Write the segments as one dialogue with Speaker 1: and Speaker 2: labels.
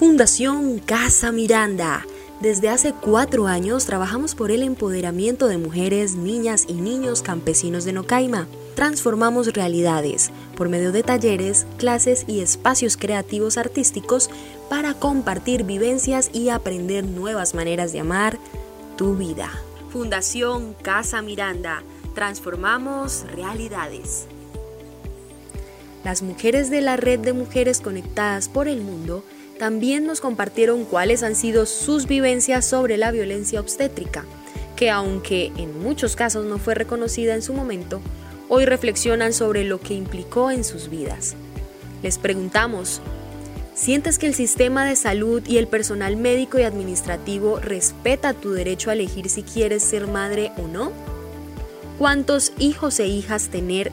Speaker 1: Fundación Casa Miranda. Desde hace cuatro años trabajamos por el empoderamiento de mujeres, niñas y niños campesinos de Nocaima. Transformamos realidades por medio de talleres, clases y espacios creativos artísticos para compartir vivencias y aprender nuevas maneras de amar tu vida. Fundación Casa Miranda. Transformamos realidades. Las mujeres de la red de mujeres conectadas por el mundo también nos compartieron cuáles han sido sus vivencias sobre la violencia obstétrica, que aunque en muchos casos no fue reconocida en su momento, hoy reflexionan sobre lo que implicó en sus vidas. Les preguntamos, ¿sientes que el sistema de salud y el personal médico y administrativo respeta tu derecho a elegir si quieres ser madre o no? ¿Cuántos hijos e hijas tener?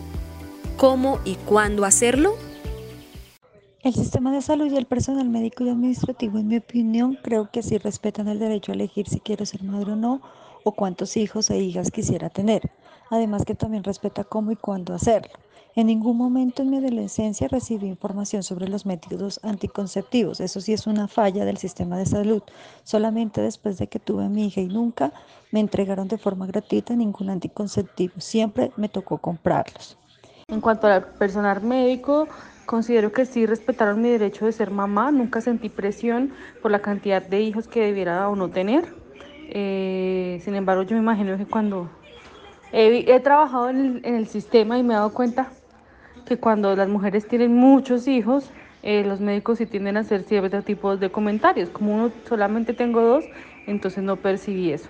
Speaker 1: ¿Cómo y cuándo hacerlo?
Speaker 2: El sistema de salud y el personal médico y administrativo, en mi opinión, creo que sí respetan el derecho a elegir si quiero ser madre o no, o cuántos hijos e hijas quisiera tener. Además que también respeta cómo y cuándo hacerlo. En ningún momento en mi adolescencia recibí información sobre los métodos anticonceptivos. Eso sí es una falla del sistema de salud. Solamente después de que tuve a mi hija y nunca me entregaron de forma gratuita ningún anticonceptivo. Siempre me tocó comprarlos.
Speaker 3: En cuanto al personal médico, Considero que sí respetaron mi derecho de ser mamá, nunca sentí presión por la cantidad de hijos que debiera o no tener. Eh, sin embargo, yo me imagino que cuando he, trabajado en el, sistema y me he dado cuenta que cuando las mujeres tienen muchos hijos, eh, los médicos sí tienden a hacer ciertos tipos de comentarios. Como uno solamente tengo dos, entonces no percibí eso.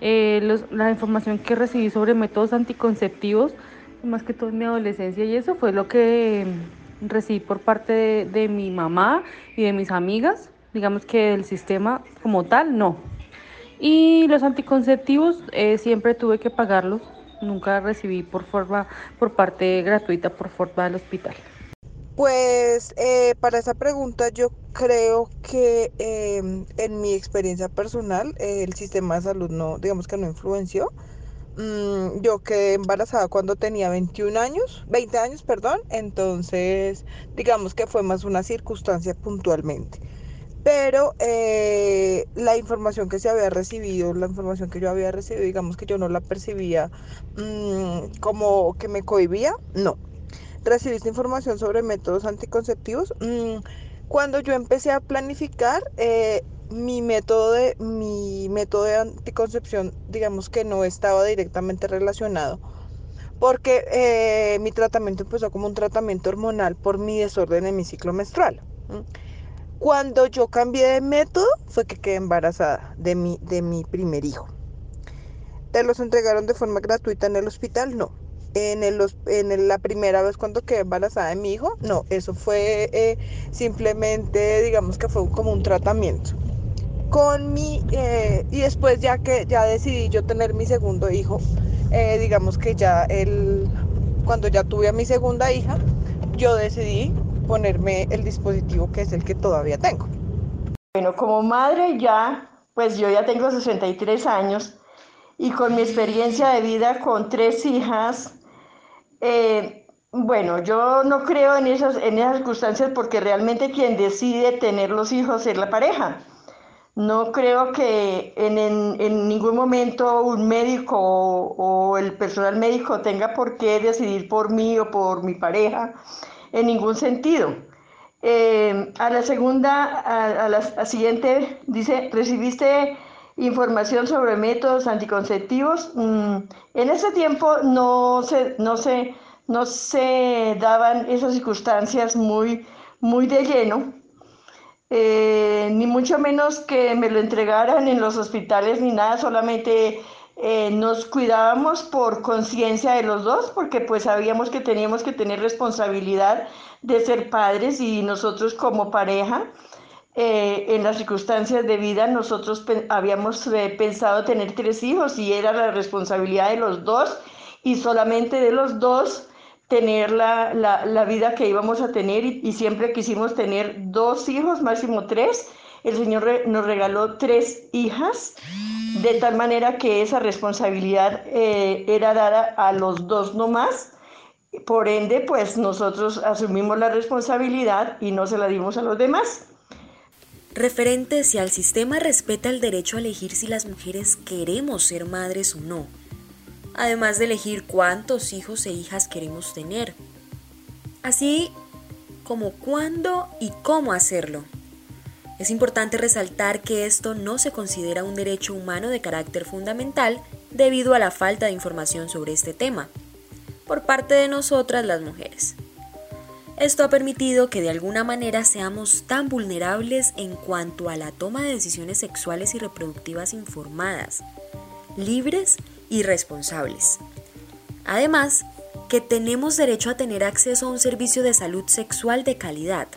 Speaker 3: Eh, la información que recibí sobre métodos anticonceptivos, más que todo en mi adolescencia y eso fue lo que recibí por parte de, mi mamá y de mis amigas, digamos que el sistema como tal, no. Y los anticonceptivos eh, siempre tuve que pagarlos, nunca recibí por forma, por parte gratuita, por forma del hospital.
Speaker 4: Pues eh, para esa pregunta yo creo que em, en mi experiencia personal el sistema de salud no, digamos que no influenció Mm, yo quedé embarazada cuando tenía 21 años, 20 años, perdón, entonces digamos que fue más una circunstancia puntualmente. Pero eh, la información que se había recibido, la información que yo había recibido, digamos que yo no la percibía mm, como que me cohibía, no. Recibiste información sobre métodos anticonceptivos. Mm, cuando yo empecé a planificar, eh, mi método de mi método de anticoncepción digamos que no estaba directamente relacionado porque eh, mi tratamiento empezó como un tratamiento hormonal por mi desorden en mi ciclo menstrual cuando yo cambié de método fue que quedé embarazada de mi de mi primer hijo. Te los entregaron de forma gratuita en el hospital no. En, el, en la primera vez cuando quedé embarazada de mi hijo, no, eso fue eh, simplemente, digamos que fue como un tratamiento con mi, eh, y después ya que ya decidí yo tener mi segundo hijo, eh, digamos que ya el, cuando ya tuve a mi segunda hija, yo decidí ponerme el dispositivo que es el que todavía tengo.
Speaker 5: Bueno, como madre ya, pues yo ya tengo 63 años y con mi experiencia de vida con tres hijas, eh, bueno, yo no creo en esas, en esas circunstancias porque realmente quien decide tener los hijos es la pareja. No creo que en, ningún momento un médico o, el personal médico tenga por qué decidir por mí o por mi pareja, en ningún sentido. Eh, a la segunda, a, la siguiente, dice, ¿recibiste información sobre métodos anticonceptivos? Mm, en ese tiempo no se, no, se, no se daban esas circunstancias muy, muy de lleno eh, ni mucho menos que me lo entregaran en los hospitales ni nada, solamente eh, nos cuidábamos por conciencia de los dos, porque pues sabíamos que teníamos que tener responsabilidad de ser padres y nosotros como pareja, eh, en las circunstancias de vida, nosotros habíamos pensado tener tres hijos y era la responsabilidad de los dos y solamente de los dos tener la, la, vida que íbamos a tener y, siempre quisimos tener dos hijos, máximo tres. El Señor nos regaló tres hijas, de tal manera que esa responsabilidad eh, era dada a los dos nomás. Por ende, pues nosotros asumimos la responsabilidad y no se la dimos a los demás.
Speaker 6: referente si al sistema respeta el derecho a elegir si las mujeres queremos ser madres o no, además de elegir cuántos hijos e hijas queremos tener, así como cuándo y cómo hacerlo. Es importante resaltar que esto no se considera un derecho humano de carácter fundamental debido a la falta de información sobre este tema por parte de nosotras las mujeres. Esto ha permitido que de alguna manera seamos tan vulnerables en cuanto a la toma de decisiones sexuales y reproductivas informadas, libres y. Además, que tenemos derecho a tener acceso a un servicio de salud sexual de calidad.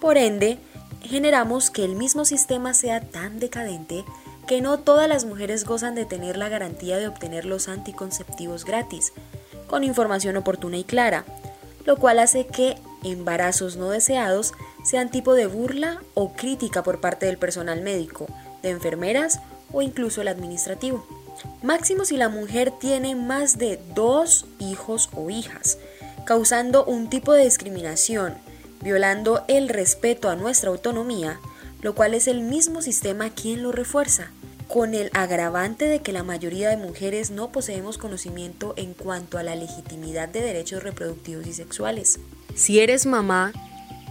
Speaker 6: Por ende, generamos que el mismo sistema sea tan decadente que no todas las mujeres gozan de tener la garantía de obtener los anticonceptivos gratis, con información oportuna y clara, lo cual hace que embarazos no deseados sean tipo de burla o crítica por parte del personal médico, de enfermeras o incluso el administrativo. Máximo si la mujer tiene más de dos hijos o hijas, causando un tipo de discriminación, violando el respeto a nuestra autonomía, lo cual es el mismo sistema quien lo refuerza, con el agravante de que la mayoría de mujeres no poseemos conocimiento en cuanto a la legitimidad de derechos reproductivos y sexuales. Si eres mamá,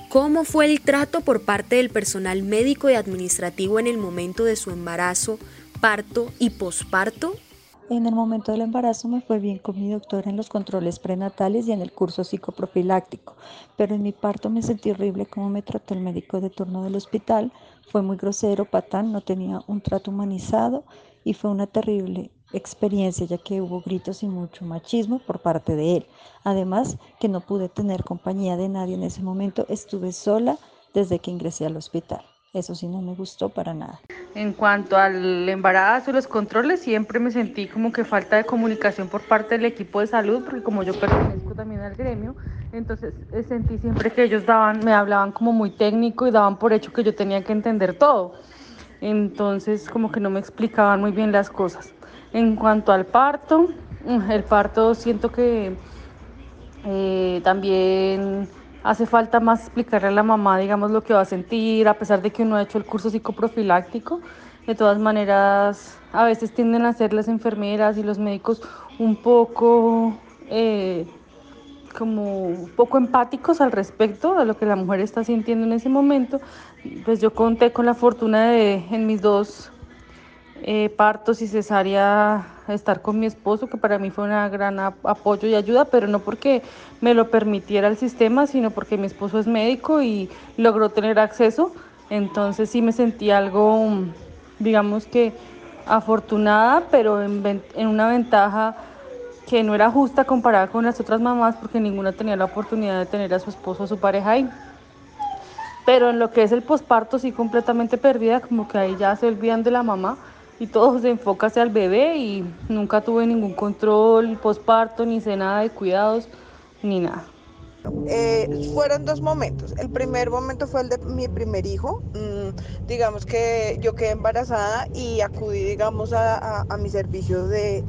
Speaker 6: ¿cómo fue el trato por parte del personal médico y administrativo en el momento de su embarazo, parto y posparto?
Speaker 2: En el momento del embarazo me fue bien con mi doctora en los controles prenatales y en el curso psicoprofiláctico, pero en mi parto me sentí horrible como me trató el médico de turno del hospital. Fue muy grosero, patán, no tenía un trato humanizado y fue una terrible experiencia ya que hubo gritos y mucho machismo por parte de él. Además que no pude tener compañía de nadie en ese momento, estuve sola desde que ingresé al hospital. Eso sí no me gustó para nada.
Speaker 3: En cuanto al embarazo y los controles, siempre me sentí como que falta de comunicación por parte del equipo de salud, porque como yo pertenezco también al gremio, entonces eh, sentí siempre que ellos daban, me hablaban como muy técnico y daban por hecho que yo tenía que entender todo. Entonces como que no me explicaban muy bien las cosas. En cuanto al parto, el parto siento que eh, también hace falta más explicarle a la mamá, digamos, lo que va a sentir, a pesar de que uno ha hecho el curso psicoprofiláctico. De todas maneras, a veces tienden a ser las enfermeras y los médicos un poco, eh, como poco empáticos al respecto de lo que la mujer está sintiendo en ese momento. Pues yo conté con la fortuna de en mis dos eh, partos y cesárea estar con mi esposo, que para mí fue un gran apoyo y ayuda, pero no porque me lo permitiera el sistema, sino porque mi esposo es médico y logró tener acceso. Entonces sí me sentí algo, digamos que afortunada, pero en, en una ventaja que no era justa comparada con las otras mamás, porque ninguna tenía la oportunidad de tener a su esposo o su pareja ahí. Pero en lo que es el posparto sí completamente perdida, como que ahí ya se olvidan de la mamá y todo se enfoca hacia el bebé y nunca tuve ningún control posparto, ni sé nada de cuidados, ni nada.
Speaker 4: Eh, fueron dos momentos. El primer momento fue el de mi primer hijo. Mm, digamos que yo quedé embarazada y acudí, digamos, a, a, mi servicio de,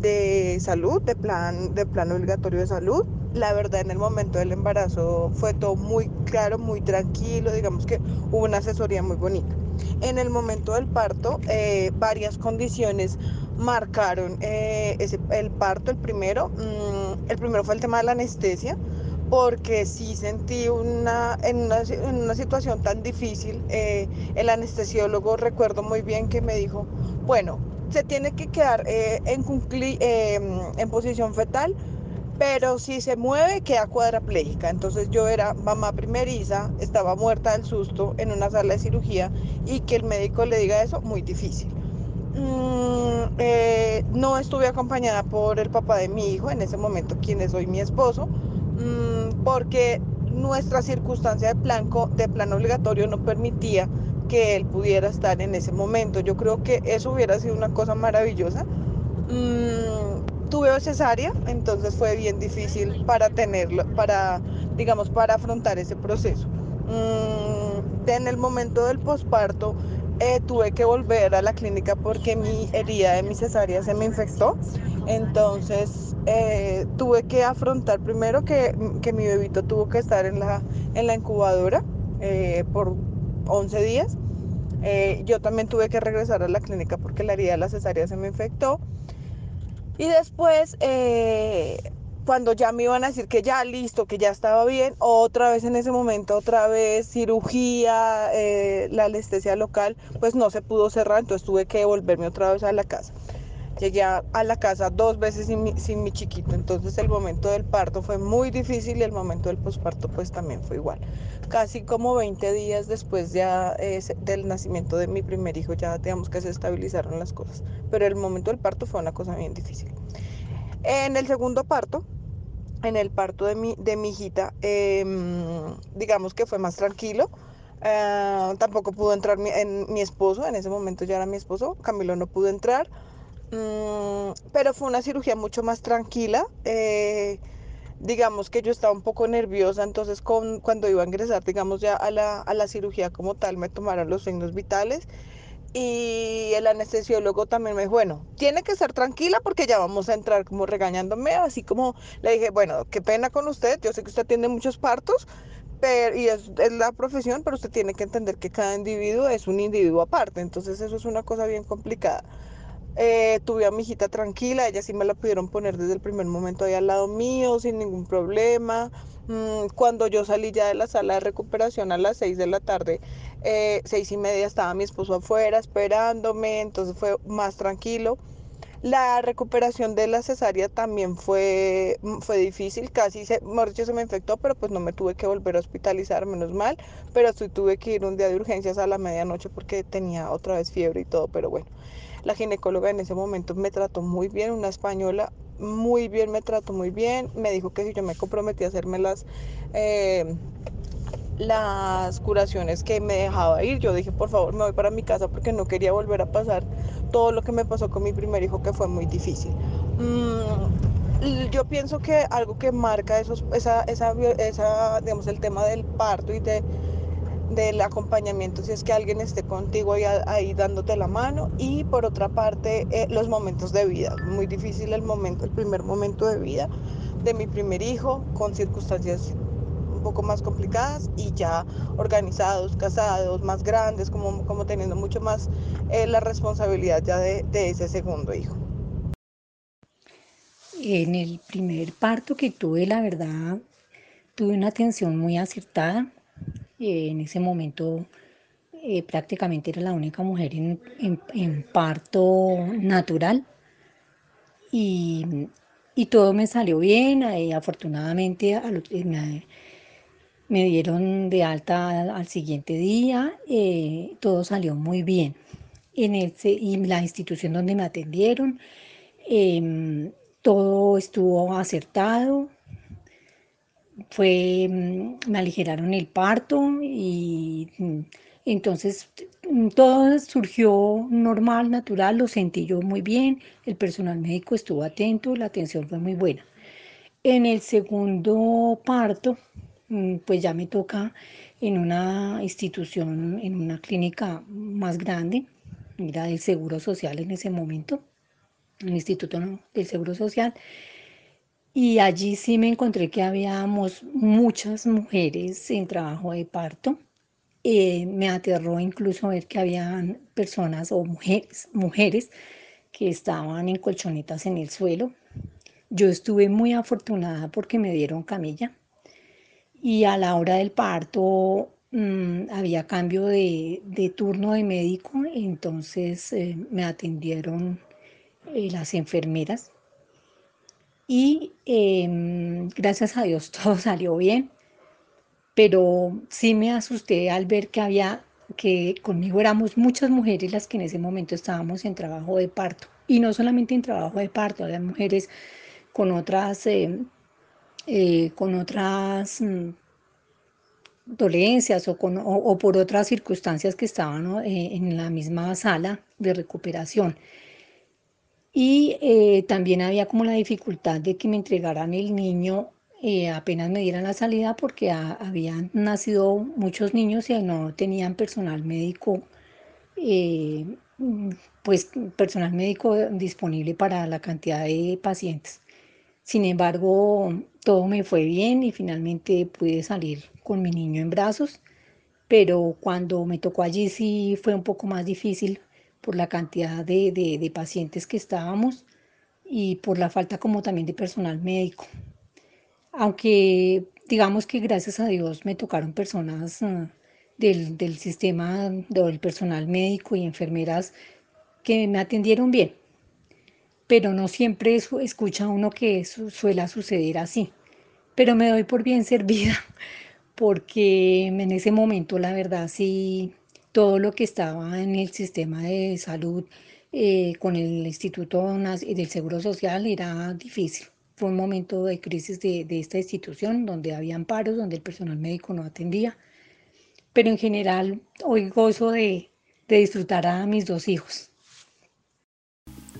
Speaker 4: de, salud, de plan, de plan obligatorio de salud. La verdad, en el momento del embarazo fue todo muy claro, muy tranquilo. Digamos que hubo una asesoría muy bonita. En el momento del parto, eh, varias condiciones marcaron eh, el parto, el primero. Mm, el primero fue el tema de la anestesia, porque sí sentí una, en, una, situación tan difícil, eh, el anestesiólogo recuerdo muy bien que me dijo, bueno, se tiene que quedar en, en posición fetal pero si se mueve queda cuadraplégica. Entonces yo era mamá primeriza, estaba muerta del susto en una sala de cirugía y que el médico le diga eso, muy difícil. Mm, eh, no estuve acompañada por el papá de mi hijo en ese momento, quien es hoy mi esposo, mm, porque nuestra circunstancia de plan, de plan obligatorio no permitía que él pudiera estar en ese momento. Yo creo que eso hubiera sido una cosa maravillosa. Mm, tuve cesárea, entonces fue bien difícil para tenerlo, para, digamos, para afrontar ese proceso. Mm, en el momento del posparto eh, tuve que volver a la clínica porque mi herida de mi cesárea se me infectó. Entonces eh, tuve que afrontar primero que, que, mi bebito tuvo que estar en la, en la incubadora eh, por 11 días Eh, yo también tuve que regresar a la clínica porque la herida de la cesárea se me infectó. Y después, eh, cuando ya me iban a decir que ya listo, que ya estaba bien, otra vez en ese momento, otra vez cirugía, eh, la anestesia local, pues no se pudo cerrar, entonces tuve que volverme otra vez a la casa. Llegué a, la casa dos veces sin mi, sin mi, chiquito, entonces el momento del parto fue muy difícil y el momento del posparto pues también fue igual. Casi como 20 días después ya eh, del nacimiento de mi primer hijo ya digamos que se estabilizaron las cosas, pero el momento del parto fue una cosa bien difícil. En el segundo parto, en el parto de mi, de mi hijita, eh, digamos que fue más tranquilo. Uh, tampoco pudo entrar mi, en, mi esposo, en ese momento ya era mi esposo, Camilo no pudo entrar. Mm, pero fue una cirugía mucho más tranquila. Eh, digamos que yo estaba un poco nerviosa, entonces cuando iba a ingresar, digamos ya a la, a la cirugía como tal, me tomaron los signos vitales y el anestesiólogo también me dijo, bueno, tiene que estar tranquila porque ya vamos a entrar como regañándome, así como le dije, bueno, qué pena con usted, yo sé que usted tiene muchos partos, pero, y es, es la profesión, pero usted tiene que entender que cada individuo es un individuo aparte, entonces eso es una cosa bien complicada. Eh, tuve a mi hijita tranquila, ella sí me la pudieron poner desde el primer momento ahí al lado mío, sin ningún problema. Mm, cuando yo salí ya de la sala de recuperación a las 6 de la tarde, eh, seis y media estaba mi esposo afuera esperándome, entonces fue más tranquilo. La recuperación de la cesárea también fue, mm, fue difícil, casi se, se me infectó, pero pues no me tuve que volver a hospitalizar, menos mal, pero sí tuve que ir un día de urgencias a la medianoche porque tenía otra vez fiebre y todo, pero bueno. La ginecóloga en ese momento me trató muy bien, una española muy bien, me trató muy bien. Me dijo que si yo me comprometí a hacerme las, eh, las curaciones que me dejaba ir, yo dije, por favor, me voy para mi casa porque no quería volver a pasar todo lo que me pasó con mi primer hijo, que fue muy difícil. Mm, yo pienso que algo que marca esos, esa, esa, esa, digamos, el tema del parto y de del acompañamiento si es que alguien esté contigo ahí, ahí dándote la mano y por otra parte eh, los momentos de vida. Muy difícil el momento el primer momento de vida de mi primer hijo con circunstancias un poco más complicadas y ya organizados casados más grandes como, como teniendo mucho más eh, la responsabilidad ya de, de ese segundo hijo.
Speaker 7: En el primer parto que tuve la verdad tuve una atención muy acertada eh, en ese momento eh, prácticamente era la única mujer en, parto natural y, todo me salió bien. y eh, afortunadamente me, dieron de alta al, siguiente día, todo salió muy bien. En y la institución donde me atendieron, em, todo estuvo acertado, fue, mm, me aligeraron el parto y mm, entonces mm, todo surgió normal, natural, lo sentí yo muy bien, el personal médico estuvo atento, la atención fue muy buena. En el segundo parto, pues ya me toca en una institución, en una clínica más grande, era del Seguro Social en ese momento, el Instituto del Seguro Social, y allí sí me encontré que habíamos muchas mujeres en trabajo de parto. Eh, me aterró incluso ver que habían personas o mujeres, mujeres que estaban en colchonetas en el suelo. Yo estuve muy afortunada porque me dieron camilla y a la hora del parto mm, había cambio de, turno de médico, entonces eh, me atendieron eh, las enfermeras y em, gracias a Dios todo salió bien, pero sí me asusté al ver que había, que conmigo éramos muchas mujeres las que en ese momento estábamos en trabajo de parto. Y no solamente en trabajo de parto, había mujeres con otras, em, eh, con otras mm, dolencias o, con, o, por otras circunstancias que estaban eh, en la misma sala de recuperación. Y eh, también había como la dificultad de que me entregaran el niño eh, apenas me dieran la salida porque habían nacido muchos niños y no tenían personal médico, eh, pues personal médico disponible para la cantidad de pacientes. Sin embargo, todo me fue bien y finalmente pude salir con mi niño en brazos pero cuando me tocó allí sí fue un poco más difícil por la cantidad de, de, pacientes que estábamos y por la falta como también de personal médico. Aunque digamos que gracias a Dios me tocaron personas uh, del, del, sistema del personal médico y enfermeras que me atendieron bien, pero no siempre escucha uno que eso suele suceder así. Pero me doy por bien servida porque en ese momento la verdad sí todo lo que estaba en el sistema de salud eh, con el Instituto del Seguro Social era difícil. Fue un momento de crisis de, de esta institución donde había paros, donde el personal médico no atendía. Pero en general hoy gozo de, de disfrutar a mis dos hijos.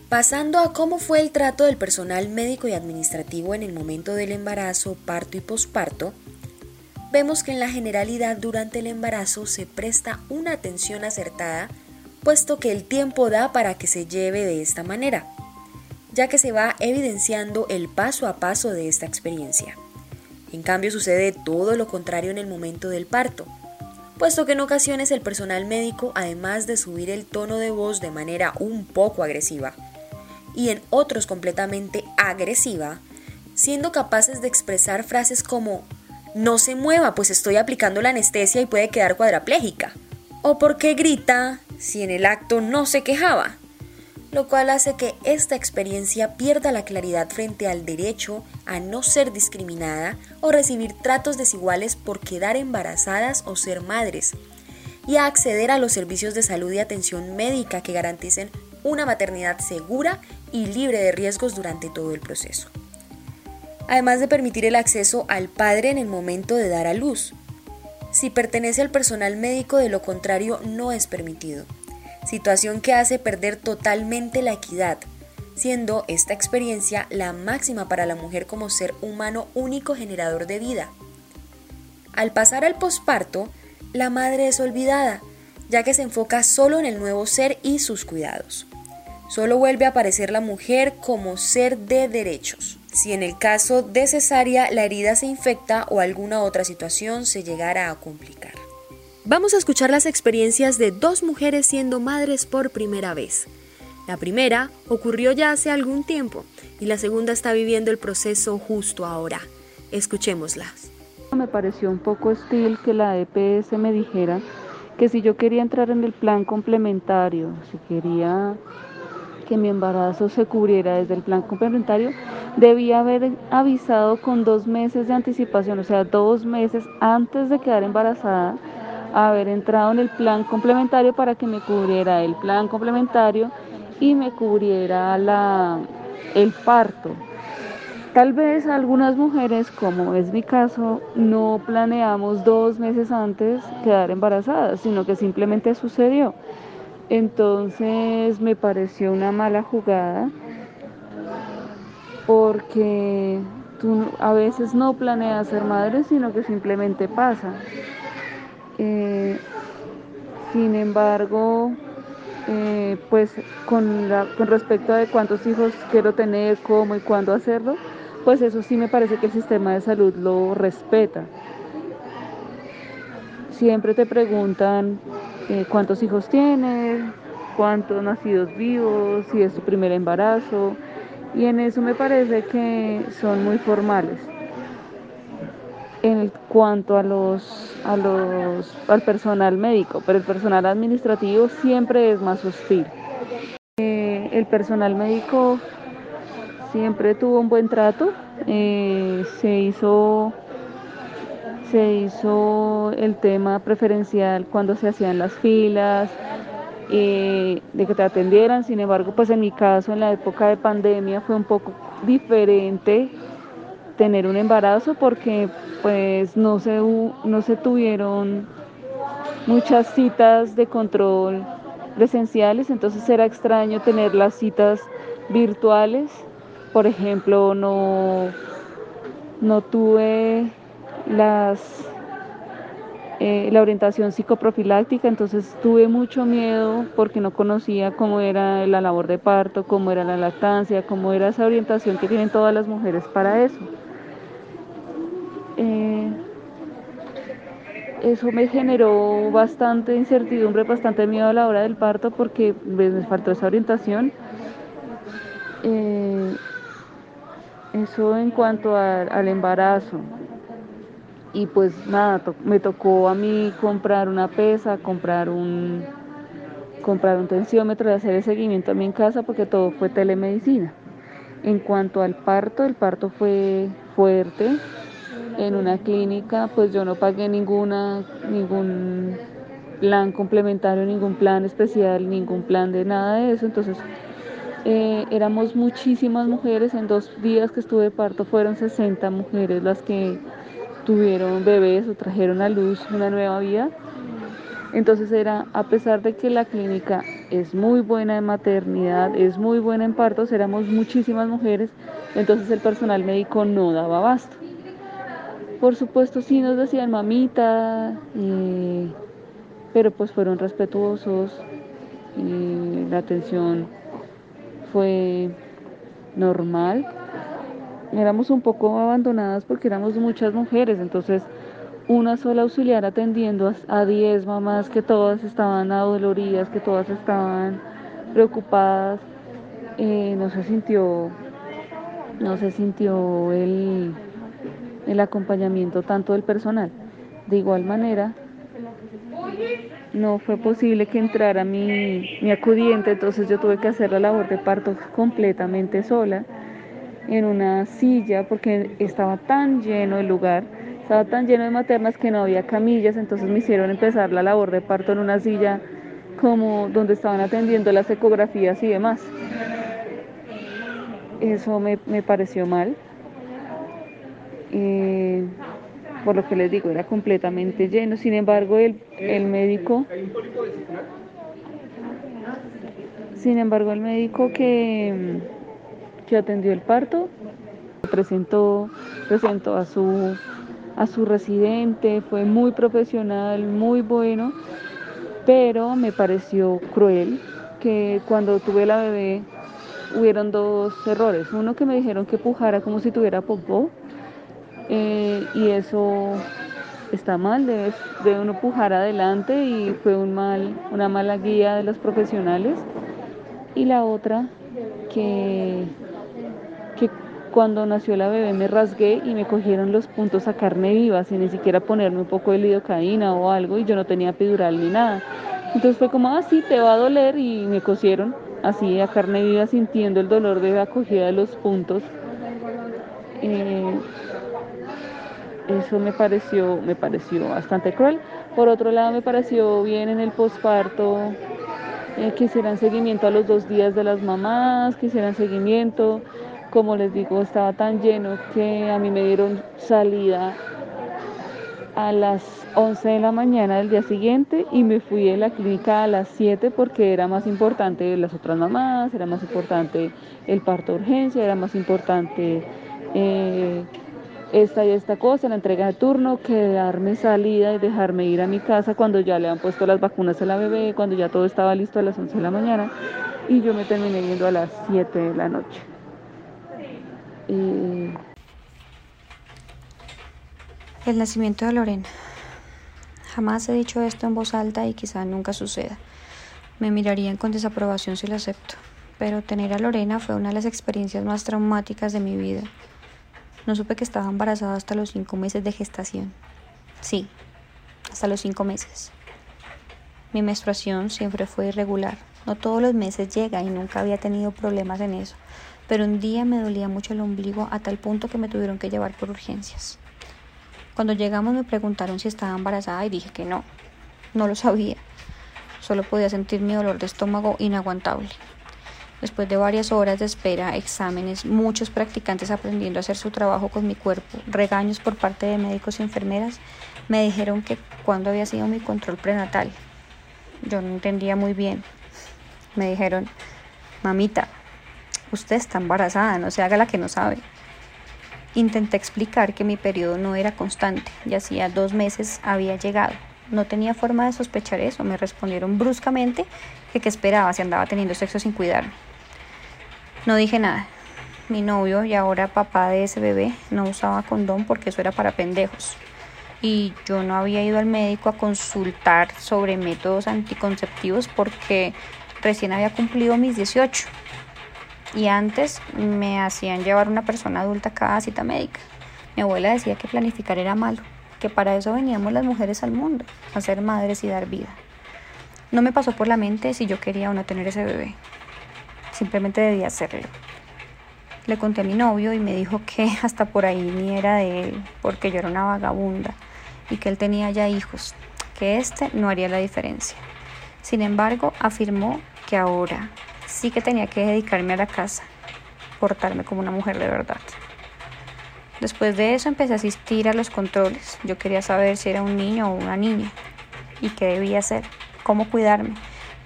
Speaker 6: Pasando a cómo fue el trato del personal médico y administrativo en el momento del embarazo, parto y posparto, vemos que en la generalidad durante el embarazo se presta una atención acertada, puesto que el tiempo da para que se lleve de esta manera, ya que se va evidenciando el paso a paso de esta experiencia. En cambio sucede todo lo contrario en el momento del parto, puesto que en ocasiones el personal médico, además de subir el tono de voz de manera un poco agresiva, y en otros completamente agresiva, siendo capaces de expresar frases como no se mueva pues estoy aplicando la anestesia y puede quedar cuadraplégica. O por qué grita si en el acto no se quejaba. Lo cual hace que esta experiencia pierda la claridad frente al derecho a no ser discriminada o recibir tratos desiguales por quedar embarazadas o ser madres, y a acceder a los servicios de salud y atención médica que garanticen una maternidad segura y libre de riesgos durante todo el proceso. Además de permitir el acceso al padre en el momento de dar a luz. Si pertenece al personal médico, de lo contrario no es permitido. Situación que hace perder totalmente la equidad, siendo esta experiencia la máxima para la mujer como ser humano único generador de vida. Al pasar al posparto, la madre es olvidada, ya que se enfoca solo en el nuevo ser y sus cuidados. Solo vuelve a aparecer la mujer como ser de derechos. Si en el caso de cesárea la herida se infecta o alguna otra situación se llegara a complicar. Vamos a escuchar las experiencias de dos mujeres siendo madres por primera vez. La primera ocurrió ya hace algún tiempo y la segunda está viviendo el proceso justo ahora. Escuchémoslas.
Speaker 8: Me pareció un poco hostil que la EPS me dijera que si yo quería entrar en el plan complementario, si quería que mi embarazo se cubriera desde el plan complementario, debía haber avisado con dos meses de anticipación, o sea, dos meses antes de quedar embarazada, haber entrado en el plan complementario para que me cubriera el plan complementario y me cubriera la, el parto. Tal vez algunas mujeres, como es mi caso, no planeamos dos meses antes quedar embarazadas, sino que simplemente sucedió. Entonces me pareció una mala jugada porque tú a veces no planeas ser madre, sino que simplemente pasa. Eh, sin embargo, eh, pues con, con respecto a cuántos hijos quiero tener, cómo y cuándo hacerlo, pues eso sí me parece que el sistema de salud lo respeta. Siempre te preguntan eh, cuántos hijos tienes, cuántos nacidos vivos, si es tu primer embarazo, y en eso me parece que son muy formales. En cuanto a los, a los, al personal médico, pero el personal administrativo siempre es más hostil. Eh, el personal médico siempre tuvo un buen trato, eh, se hizo se hizo el tema preferencial cuando se hacían las filas, eh, de que te atendieran. Sin embargo, pues en mi caso, en la época de pandemia, fue un poco diferente tener un embarazo porque pues no se, no se tuvieron muchas citas de control presenciales, entonces era extraño tener las citas virtuales. Por ejemplo, no, no tuve las, eh, la orientación psicoprofiláctica, entonces tuve mucho miedo porque no conocía cómo era la labor de parto, cómo era la lactancia, cómo era esa orientación que tienen todas las mujeres para eso. Eh, eso me generó bastante incertidumbre, bastante miedo a la hora del parto porque pues, me faltó esa orientación. Eh, eso en cuanto al embarazo. Y pues nada, me tocó a mí comprar una pesa, comprar un, comprar un tensiómetro y hacer el seguimiento a mí en casa porque todo fue telemedicina. En cuanto al parto, el parto fue fuerte. En una clínica, pues yo no pagué ninguna, ningún plan complementario, ningún plan especial, ningún plan de nada de eso. Entonces eh, éramos muchísimas mujeres, en dos días que estuve de parto fueron 60 mujeres las que tuvieron bebés o trajeron a luz una nueva vida. Entonces era, a pesar de que la clínica es muy buena en maternidad, es muy buena en partos, éramos muchísimas mujeres, entonces el personal médico no daba abasto. Por supuesto sí nos decían mamita, eh, pero pues fueron respetuosos, y la atención fue normal. Éramos un poco abandonadas porque éramos muchas mujeres, entonces una sola auxiliar atendiendo a 10 mamás que todas estaban adoloridas, que todas estaban preocupadas, eh, no se sintió, no se sintió el, el acompañamiento tanto del personal. De igual manera, no fue posible que entrara mi, mi acudiente, entonces yo tuve que hacer la labor de parto completamente sola en una silla porque estaba tan lleno el lugar, estaba tan lleno de maternas que no había camillas, entonces me hicieron empezar la labor de parto en una silla como donde estaban atendiendo las ecografías y demás. Eso me, pareció mal. Eh, por lo que les digo, era completamente lleno. Sin embargo, el, el médico, sin embargo, el médico que, que atendió el parto presentó, presentó a su residente, fue muy profesional, muy bueno, pero me pareció cruel que cuando tuve la bebé hubieron dos errores. Uno que me dijeron que pujara como si tuviera popó eh, y eso está mal, debe, uno pujar adelante y fue una mala guía de los profesionales. Y la otra, que cuando nació la bebé me rasgué y me cogieron los puntos a carne viva, sin ni siquiera ponerme un poco de lidocaína o algo, y yo no tenía epidural ni nada. Entonces fue como, ah, sí, te va a doler, y me cosieron así a carne viva sintiendo el dolor de la acogida de los puntos. Eh, eso me pareció, me pareció bastante cruel. Por otro lado, me pareció bien en el posparto eh, que hicieran seguimiento a los dos días de las mamás, que hicieran seguimiento. Como les digo, estaba tan lleno que a mí me dieron salida a las 11 de la mañana del día siguiente y me fui de la clínica a las 7 porque era más importante las otras mamás, era más importante el parto de urgencia, era más importante eh, esta y esta cosa, la entrega de turno, quedarme salida y dejarme ir a mi casa cuando ya le han puesto las vacunas a la bebé, cuando ya todo estaba listo a las 11 de la mañana y yo me terminé yendo a las 7 de la noche.
Speaker 9: El nacimiento de Lorena. Jamás he dicho esto en voz alta y quizá nunca suceda. Me mirarían con desaprobación si lo acepto. Pero tener a Lorena fue una de las experiencias más traumáticas de mi vida. No supe que estaba embarazada hasta los cinco meses de gestación. Sí, hasta los cinco meses. Mi menstruación siempre fue irregular. No todos los meses llega y nunca había tenido problemas en eso. Pero un día me dolía mucho el ombligo a tal punto que me tuvieron que llevar por urgencias. Cuando llegamos me preguntaron si estaba embarazada y dije que no. No lo sabía. Solo podía sentir mi dolor de estómago inaguantable. Después de varias horas de espera, exámenes, muchos practicantes aprendiendo a hacer su trabajo con mi cuerpo, regaños por parte de médicos y enfermeras, me dijeron que cuando había sido mi control prenatal. Yo no entendía muy bien. Me dijeron, mamita, usted está embarazada, no se haga la que no sabe. Intenté explicar que mi periodo no era constante y hacía dos meses había llegado. No tenía forma de sospechar eso. Me respondieron bruscamente que esperaba si andaba teniendo sexo sin cuidarme. No dije nada. Mi novio y ahora papá de ese bebé no usaba condón porque eso era para pendejos. y yo no había ido al médico a consultar sobre métodos anticonceptivos porque recién había cumplido mis 18 y antes me hacían llevar una persona adulta a cada cita médica. Mi abuela decía que planificar era malo, que para eso veníamos las mujeres al mundo, a ser madres y dar vida. No me pasó por la mente si yo quería o no tener ese bebé. Simplemente debía hacerlo. Le conté a mi novio y me dijo que hasta por ahí ni era de él, porque yo era una vagabunda y que él tenía ya hijos, que este no haría la diferencia. Sin embargo, afirmó que ahora sí que tenía que dedicarme a la casa, portarme como una mujer de verdad. Después de eso empecé a asistir a los controles. Yo quería saber si era un niño o una niña y qué debía hacer, cómo cuidarme,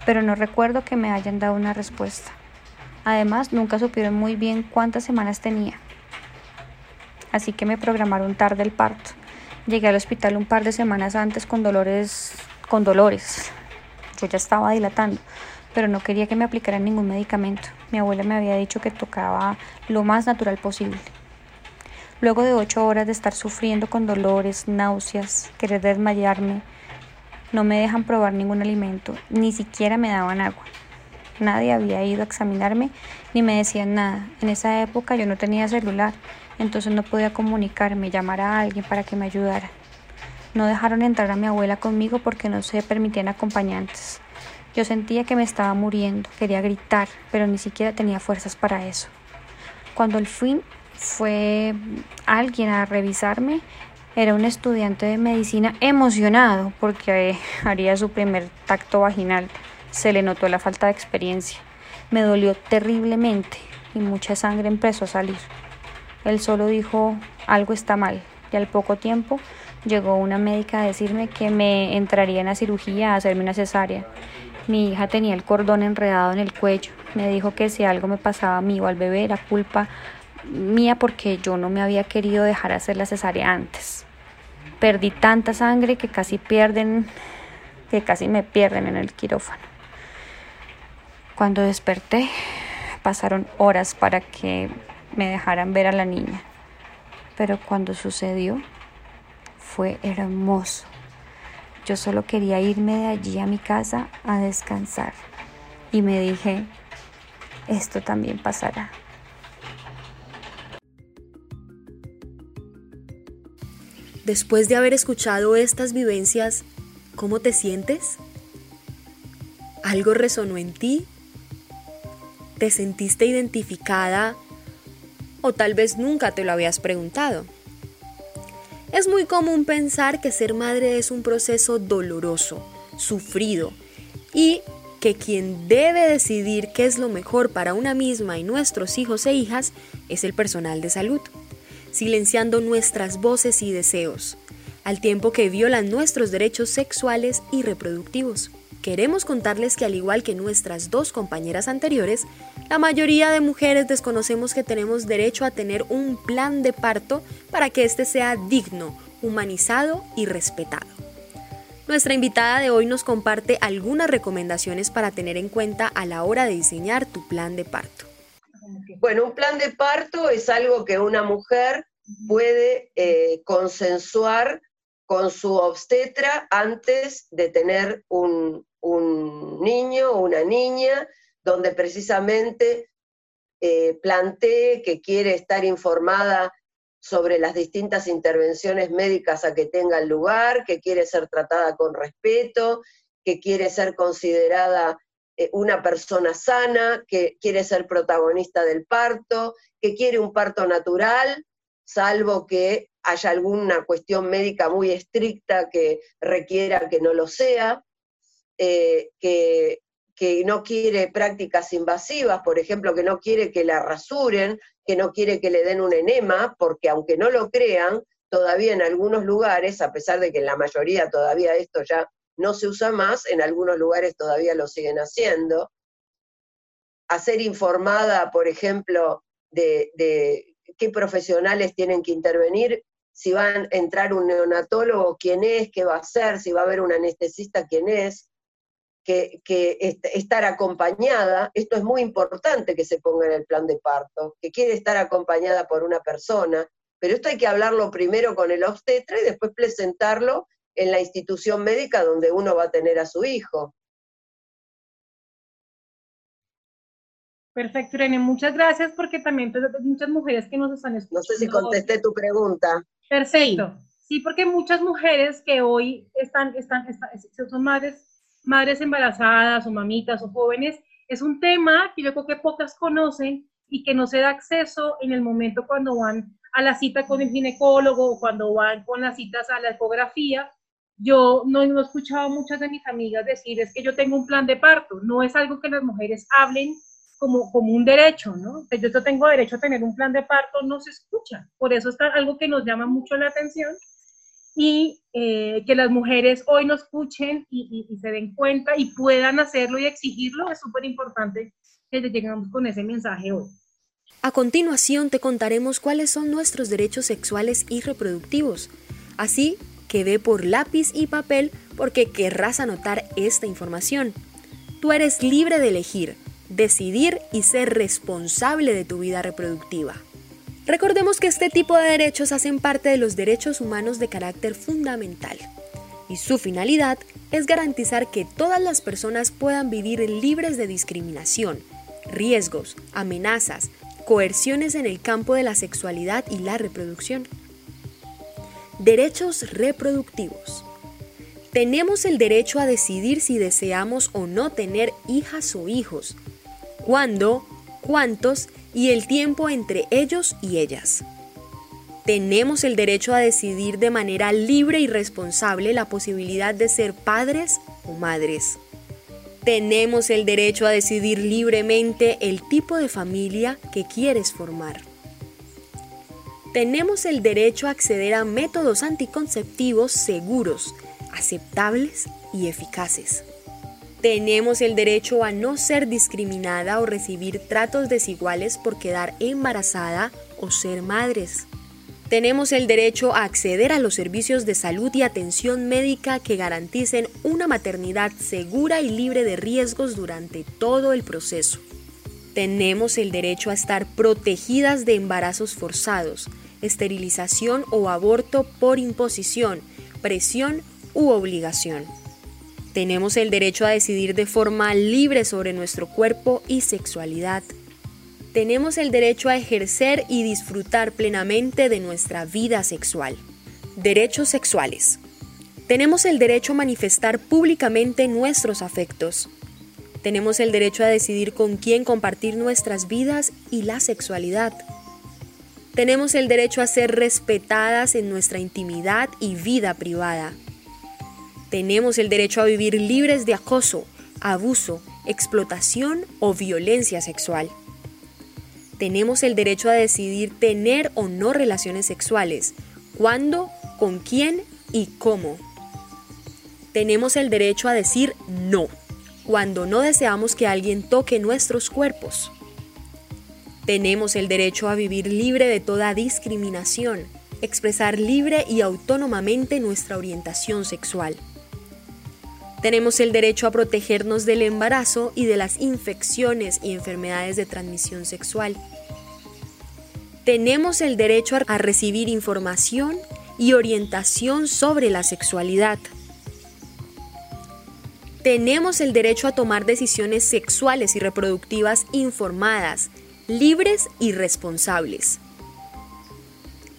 Speaker 9: pero no recuerdo que me hayan dado una respuesta. Además, nunca supieron muy bien cuántas semanas tenía. Así que me programaron tarde el parto. Llegué al hospital un par de semanas antes con dolores, con dolores. Yo ya estaba dilatando, pero no quería que me aplicaran ningún medicamento. Mi abuela me había dicho que tocaba lo más natural posible. Luego de ocho horas de estar sufriendo con dolores, náuseas, querer desmayarme, no me dejan probar ningún alimento, ni siquiera me daban agua. Nadie había ido a examinarme ni me decían nada. En esa época yo no tenía celular, entonces no podía comunicarme, llamar a alguien para que me ayudara. No dejaron entrar a mi abuela conmigo porque no se permitían acompañantes. Yo sentía que me estaba muriendo, quería gritar, pero ni siquiera tenía fuerzas para eso. Cuando al fin fue alguien a revisarme, era un estudiante de medicina emocionado porque haría su primer tacto vaginal. Se le notó la falta de experiencia. Me dolió terriblemente y mucha sangre empezó a salir. Él solo dijo algo está mal y al poco tiempo llegó una médica a decirme que me entraría en la cirugía a hacerme una cesárea. Mi hija tenía el cordón enredado en el cuello. Me dijo que si algo me pasaba a mí o al bebé era culpa mía porque yo no me había querido dejar hacer la cesárea antes. Perdí tanta sangre que casi pierden, que casi me pierden en el quirófano. Cuando desperté, pasaron horas para que me dejaran ver a la niña. Pero cuando sucedió, fue hermoso. Yo solo quería irme de allí a mi casa a descansar. Y me dije, esto también pasará.
Speaker 1: Después de haber escuchado estas vivencias, ¿cómo te sientes? ¿Algo resonó en ti? ¿Te sentiste identificada o tal vez nunca te lo habías preguntado? Es muy común pensar que ser madre es un proceso doloroso, sufrido y que quien debe decidir qué es lo mejor para una misma y nuestros hijos e hijas es el personal de salud, silenciando nuestras voces y deseos, al tiempo que violan nuestros derechos sexuales y reproductivos queremos contarles que al igual que nuestras dos compañeras anteriores, la mayoría de mujeres desconocemos que tenemos derecho a tener un plan de parto para que éste sea digno, humanizado y respetado. Nuestra invitada de hoy nos comparte algunas recomendaciones para tener en cuenta a la hora de diseñar tu plan de parto.
Speaker 10: Bueno, un plan de parto es algo que una mujer puede eh, consensuar con su obstetra antes de tener un, un niño o una niña, donde precisamente eh, plantee que quiere estar informada sobre las distintas intervenciones médicas a que tenga lugar, que quiere ser tratada con respeto, que quiere ser considerada eh, una persona sana, que quiere ser protagonista del parto, que quiere un parto natural, salvo que haya alguna cuestión médica muy estricta que requiera que no lo sea. Eh, que, no quiere prácticas invasivas, por ejemplo, que no quiere que la rasuren, que no quiere que le den un enema, porque aunque no lo crean, todavía en algunos lugares, a pesar de que en la mayoría todavía esto ya no se usa más, en algunos lugares todavía lo siguen haciendo. Hacer informada, por ejemplo, de, de qué profesionales tienen que intervenir, si va a entrar un neonatólogo, quién es, qué va a hacer, si va a haber un anestesista, quién es que, estar acompañada, esto es muy importante que se ponga en el plan de parto, que quiere estar acompañada por una persona, Pero esto hay que hablarlo primero con el obstetra y después presentarlo en la institución médica donde uno va a tener a su hijo.
Speaker 11: Perfecto, Irene, muchas gracias porque también pues, hay muchas mujeres que nos están escuchando.
Speaker 10: No sé si contesté tu pregunta.
Speaker 11: Perfecto. Sí, porque muchas mujeres que hoy están, están, son madres, madres embarazadas o mamitas o jóvenes, es un tema que yo creo que pocas conocen y que no se da acceso en el momento cuando van a la cita con el ginecólogo o cuando van con las citas a la ecografía. Yo no, no he escuchado muchas de mis amigas decir es que yo tengo un plan de parto. No es algo que las mujeres hablen como, como un derecho, ¿no? Yo tengo derecho a tener un plan de parto, no se escucha. Por eso está algo que nos llama mucho la atención y eh, que las mujeres hoy nos escuchen y, y, se den cuenta y puedan hacerlo y exigirlo, es súper importante que lleguemos con ese mensaje hoy.
Speaker 1: A continuación te contaremos cuáles son nuestros derechos sexuales y reproductivos. Así que ve por lápiz y papel porque querrás anotar esta información. Tú eres libre de elegir decidir y ser responsable de tu vida reproductiva. Recordemos que este tipo de derechos hacen parte de los derechos humanos de carácter fundamental y su finalidad es garantizar que todas las personas puedan vivir libres de discriminación, riesgos, amenazas, coerciones en el campo de la sexualidad y la reproducción. Derechos reproductivos. Tenemos el derecho a decidir si deseamos o no tener hijas o hijos, cuándo, cuántos y el tiempo entre ellos y ellas. Tenemos el derecho a decidir de manera libre y responsable la posibilidad de ser padres o madres. Tenemos el derecho a decidir libremente el tipo de familia que quieres formar. Tenemos el derecho a acceder a métodos anticonceptivos seguros, aceptables y eficaces. Tenemos el derecho a no ser discriminada o recibir tratos desiguales por quedar embarazada o ser madres. Tenemos el derecho a acceder a los servicios de salud y atención médica que garanticen una maternidad segura y libre de riesgos durante todo el proceso. Tenemos el derecho a estar protegidas de embarazos forzados, esterilización o aborto por imposición, presión u obligación. Tenemos el derecho a decidir de forma libre sobre nuestro cuerpo y sexualidad. Tenemos el derecho a ejercer y disfrutar plenamente de nuestra vida sexual. Derechos sexuales. Tenemos el derecho a manifestar públicamente nuestros afectos. Tenemos el derecho a decidir con quién compartir nuestras vidas y la sexualidad. Tenemos el derecho a ser respetadas en nuestra intimidad y vida privada. Tenemos el derecho a vivir libres de acoso, abuso, explotación o violencia sexual. Tenemos el derecho a decidir tener o no relaciones sexuales, cuándo, con quién y cómo. Tenemos el derecho a decir no, cuando no deseamos que alguien toque nuestros cuerpos. Tenemos el derecho a vivir libre de toda discriminación, expresar libre y autónomamente nuestra orientación sexual. Tenemos el derecho a protegernos del embarazo y de las infecciones y enfermedades de transmisión sexual. Tenemos el derecho a recibir información y orientación sobre la sexualidad. Tenemos el derecho a tomar decisiones sexuales y reproductivas informadas, libres y responsables.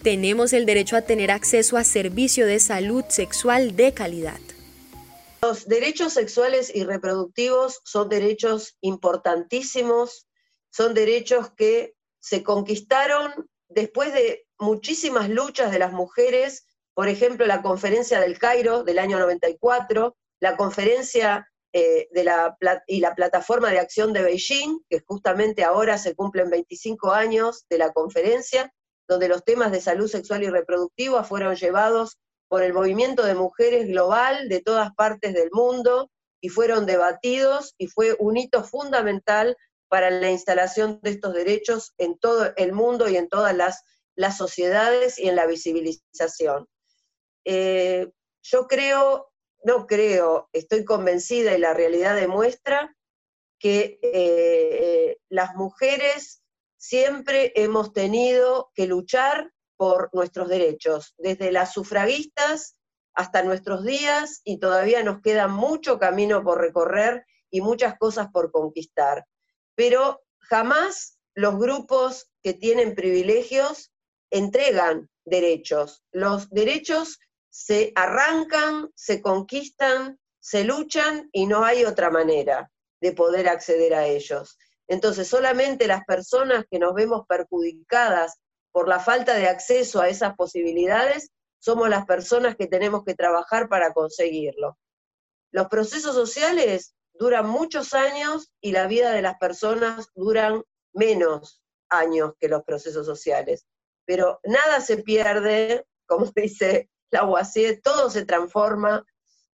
Speaker 1: Tenemos el derecho a tener acceso a servicio de salud sexual de calidad.
Speaker 10: Los derechos sexuales y reproductivos son derechos importantísimos, son derechos que se conquistaron después de muchísimas luchas de las mujeres, por ejemplo, la conferencia del Cairo del año 94, la conferencia eh, de la, y la plataforma de acción de Beijing, que justamente ahora se cumplen 25 años de la conferencia, donde los temas de salud sexual y reproductiva fueron llevados por el movimiento de mujeres global de todas partes del mundo y fueron debatidos y fue un hito fundamental para la instalación de estos derechos en todo el mundo y en todas las, las sociedades y en la visibilización. Eh, yo creo, no creo, estoy convencida y la realidad demuestra que eh, las mujeres siempre hemos tenido que luchar por nuestros derechos, desde las sufragistas hasta nuestros días, y todavía nos queda mucho camino por recorrer y muchas cosas por conquistar. Pero jamás los grupos que tienen privilegios entregan derechos. Los derechos se arrancan, se conquistan, se luchan y no hay otra manera de poder acceder a ellos. Entonces, solamente las personas que nos vemos perjudicadas por la falta de acceso a esas posibilidades somos las personas que tenemos que trabajar para conseguirlo. Los procesos sociales duran muchos años y la vida de las personas duran menos años que los procesos sociales. Pero nada se pierde, como dice la UACIE, todo se transforma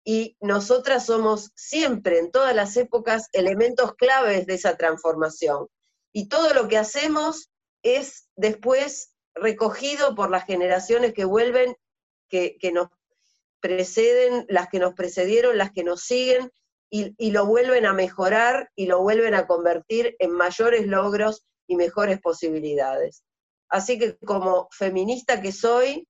Speaker 10: y nosotras somos siempre, en todas las épocas, elementos claves de esa transformación. Y todo lo que hacemos es después recogido por las generaciones que vuelven, que, nos preceden, las que nos precedieron, las que nos siguen, y, lo vuelven a mejorar y lo vuelven a convertir en mayores logros y mejores posibilidades. Así que como feminista que soy,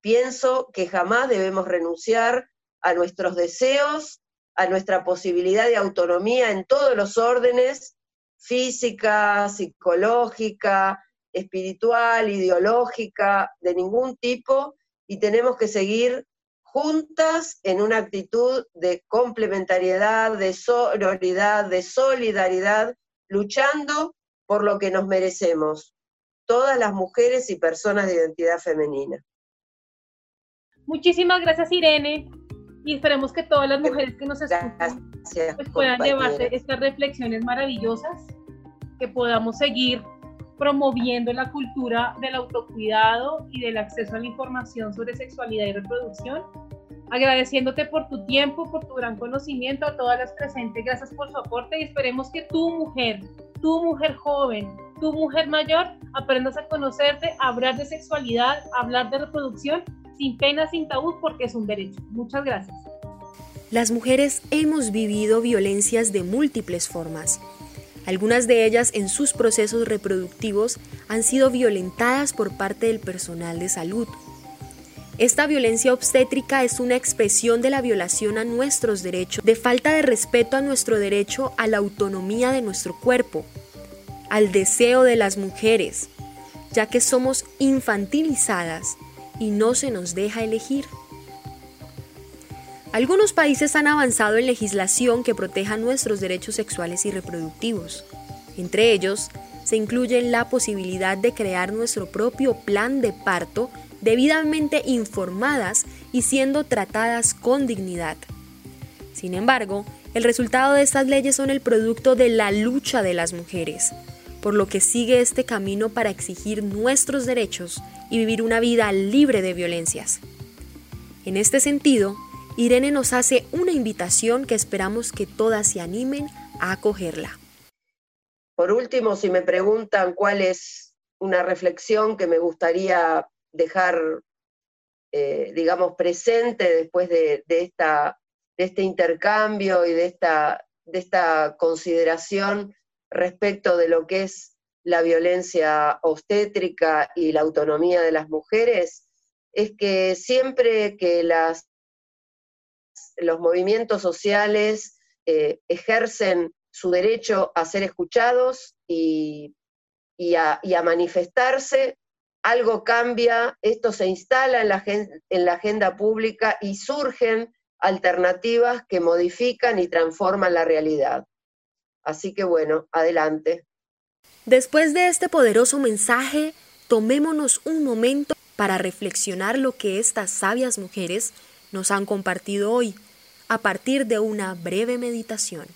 Speaker 10: pienso que jamás debemos renunciar a nuestros deseos, a nuestra posibilidad de autonomía en todos los órdenes, física, psicológica, espiritual, ideológica, de ningún tipo, y tenemos que seguir juntas en una actitud de complementariedad, de sororidad, de solidaridad, luchando por lo que nos merecemos, todas las mujeres y personas de identidad femenina.
Speaker 11: Muchísimas gracias, Irene, y esperemos que todas las mujeres que nos escuchan pues, puedan llevarse estas reflexiones maravillosas, que podamos seguir promoviendo la cultura del autocuidado y del acceso a la información sobre sexualidad y reproducción. Agradeciéndote por tu tiempo, por tu gran conocimiento, a todas las presentes, gracias por su aporte y esperemos que tu mujer, tu mujer joven, tu mujer mayor, aprendas a conocerte, a hablar de sexualidad, a hablar de reproducción sin pena, sin tabú, porque es un derecho. Muchas gracias.
Speaker 1: Las mujeres hemos vivido violencias de múltiples formas algunas de ellas en sus procesos reproductivos han sido violentadas por parte del personal de salud. Esta violencia obstétrica es una expresión de la violación a nuestros derechos, de falta de respeto a nuestro derecho a la autonomía de nuestro cuerpo, al deseo de las mujeres, ya que somos infantilizadas y no se nos deja elegir. Algunos países han avanzado en legislación que proteja nuestros derechos sexuales y reproductivos. Entre ellos, se incluye la posibilidad de crear nuestro propio plan de parto debidamente informadas y siendo tratadas con dignidad. Sin embargo, el resultado de estas leyes son el producto de la lucha de las mujeres, por lo que sigue este camino para exigir nuestros derechos y vivir una vida libre de violencias. En este sentido, Irene nos hace una invitación que esperamos que todas se animen a acogerla.
Speaker 10: Por último, si me preguntan cuál es una reflexión que me gustaría dejar, eh, digamos, presente después de, esta, este intercambio y de esta, de esta consideración respecto de lo que es la violencia obstétrica y la autonomía de las mujeres, es que siempre que las los movimientos sociales eh, ejercen su derecho a ser escuchados y, a, manifestarse, algo cambia, esto se instala en la, en la agenda pública y surgen alternativas que modifican y transforman la realidad. Así que bueno, adelante.
Speaker 1: Después de este poderoso mensaje, tomémonos un momento para reflexionar lo que estas sabias mujeres nos han compartido hoy a partir de una breve meditación.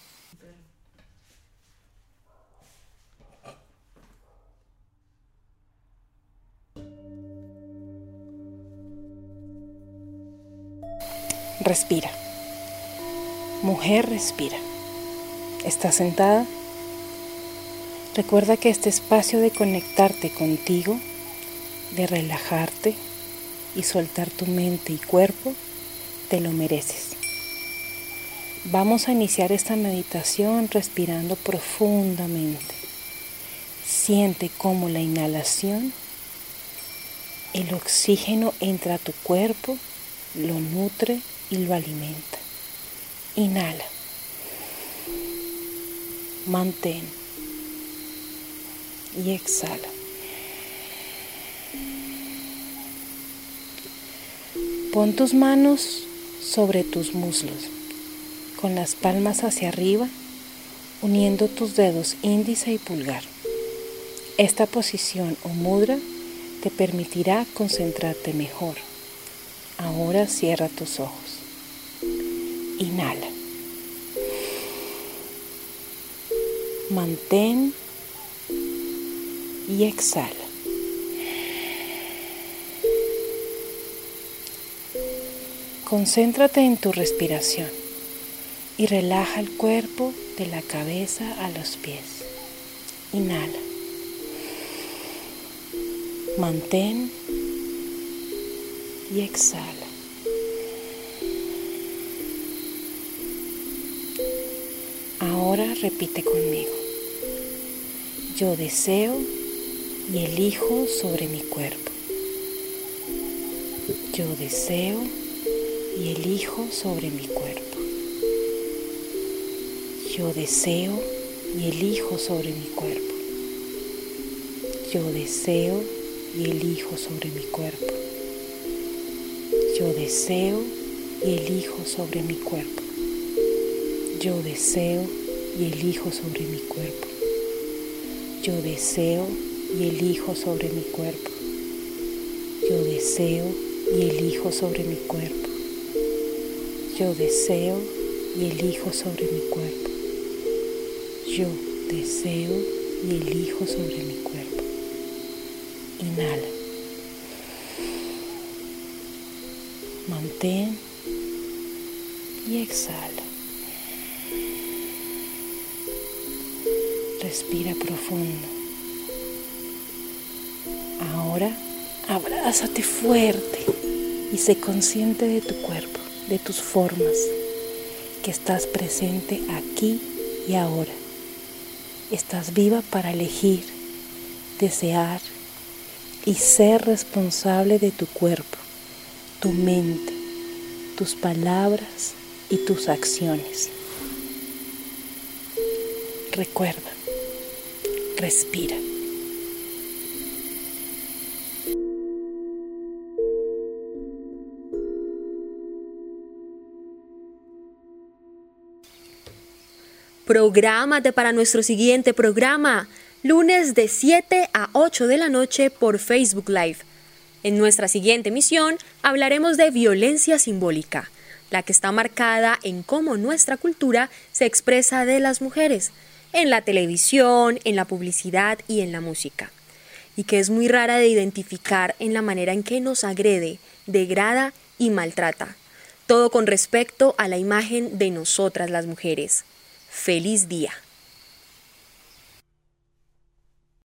Speaker 12: Respira. Mujer, respira. ¿Estás sentada? Recuerda que este espacio de conectarte contigo, de relajarte y soltar tu mente y cuerpo, te lo mereces. Vamos a iniciar esta meditación respirando profundamente. Siente cómo la inhalación El oxígeno entra a tu cuerpo, lo nutre y lo alimenta. Inhala. Mantén. Y exhala. Pon tus manos sobre tus muslos, con las palmas hacia arriba, uniendo tus dedos índice y pulgar. Esta posición o mudra te permitirá concentrarte mejor. Ahora cierra tus ojos. Inhala. Mantén y exhala. Concéntrate en tu respiración y relaja el cuerpo de la cabeza a los pies. Inhala. Mantén y exhala. Ahora repite conmigo. Yo deseo y elijo sobre mi cuerpo. Yo deseo y elijo sobre mi cuerpo. Yo deseo y elijo sobre mi cuerpo. Yo deseo y elijo sobre mi cuerpo. Yo deseo y elijo sobre mi cuerpo. Yo deseo y elijo sobre mi cuerpo. Yo deseo y elijo sobre mi cuerpo. Yo deseo y elijo sobre mi cuerpo. Yo deseo y elijo sobre mi cuerpo. Yo deseo y elijo sobre mi cuerpo. Inhala. Mantén y exhala. Respira profundo. Ahora abrázate fuerte y sé consciente de tu cuerpo, de tus formas, que estás presente aquí y ahora. Estás viva para elegir, desear, y ser responsable de tu cuerpo, tu mente, tus palabras y tus acciones. Recuerda, respira.
Speaker 1: Prográmate para nuestro siguiente programa lunes de 7 a 8 de la noche por Facebook Live. En nuestra siguiente emisión hablaremos de violencia simbólica, la que está marcada en cómo nuestra cultura se expresa de las mujeres, en la televisión, en la publicidad y en la música, y que es muy rara de identificar en la manera en que nos agrede, degrada y maltrata, todo con respecto a la imagen de nosotras las mujeres. Feliz día.